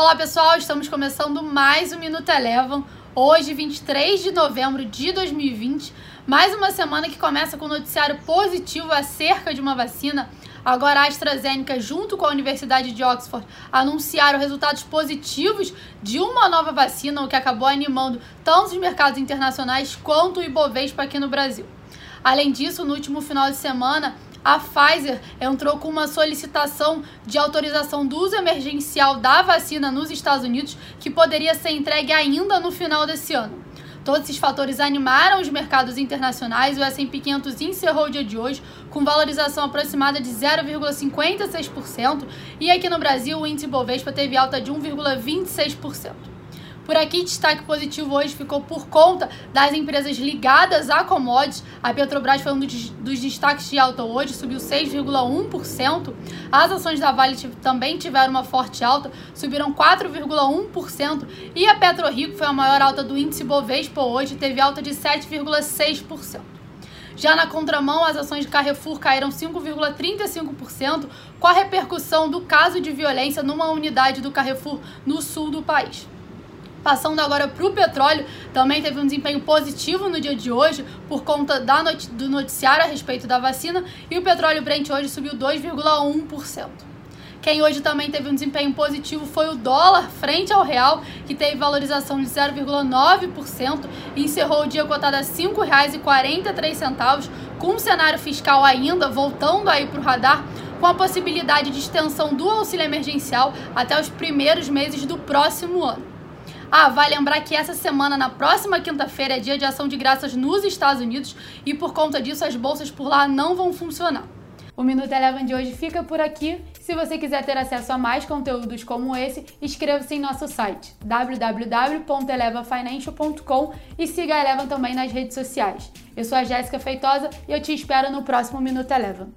Olá pessoal, estamos começando mais um Minuto Elevam. Hoje, 23 de novembro de 2020, mais uma semana que começa com um noticiário positivo acerca de uma vacina. Agora a AstraZeneca, junto com a Universidade de Oxford, anunciaram resultados positivos de uma nova vacina, o que acabou animando tanto os mercados internacionais quanto o Ibovespa aqui no Brasil. Além disso, no último final de semana, a Pfizer entrou com uma solicitação de autorização do uso emergencial da vacina nos Estados Unidos, que poderia ser entregue ainda no final desse ano. Todos esses fatores animaram os mercados internacionais. O S&P 500 encerrou o dia de hoje com valorização aproximada de 0,56% e aqui no Brasil o índice Bovespa teve alta de 1,26%. Por aqui, destaque positivo hoje ficou por conta das empresas ligadas a commodities. A Petrobras foi um dos, destaques de alta hoje, subiu 6,1%. As ações da Vale também tiveram uma forte alta, subiram 4,1%. E a PetroRico foi a maior alta do índice Bovespa hoje, teve alta de 7,6%. Já na contramão, as ações de Carrefour caíram 5,35%, com a repercussão do caso de violência numa unidade do Carrefour no sul do país. Passando agora para o petróleo, também teve um desempenho positivo no dia de hoje por conta da not do noticiário a respeito da vacina e o petróleo Brent hoje subiu 2,1%. Quem hoje também teve um desempenho positivo foi o dólar frente ao real, que teve valorização de 0,9% e encerrou o dia cotado a R$ 5,43, com um cenário fiscal ainda voltando aí para o radar, com a possibilidade de extensão do auxílio emergencial até os primeiros meses do próximo ano. Ah, vai lembrar que essa semana, na próxima quinta-feira, é dia de ação de graças nos Estados Unidos e por conta disso as bolsas por lá não vão funcionar. O Minuto Eleven de hoje fica por aqui. Se você quiser ter acesso a mais conteúdos como esse, inscreva-se em nosso site www.elevafinancial.com e siga a Eleven também nas redes sociais. Eu sou a Jéssica Feitosa e eu te espero no próximo Minuto Eleven.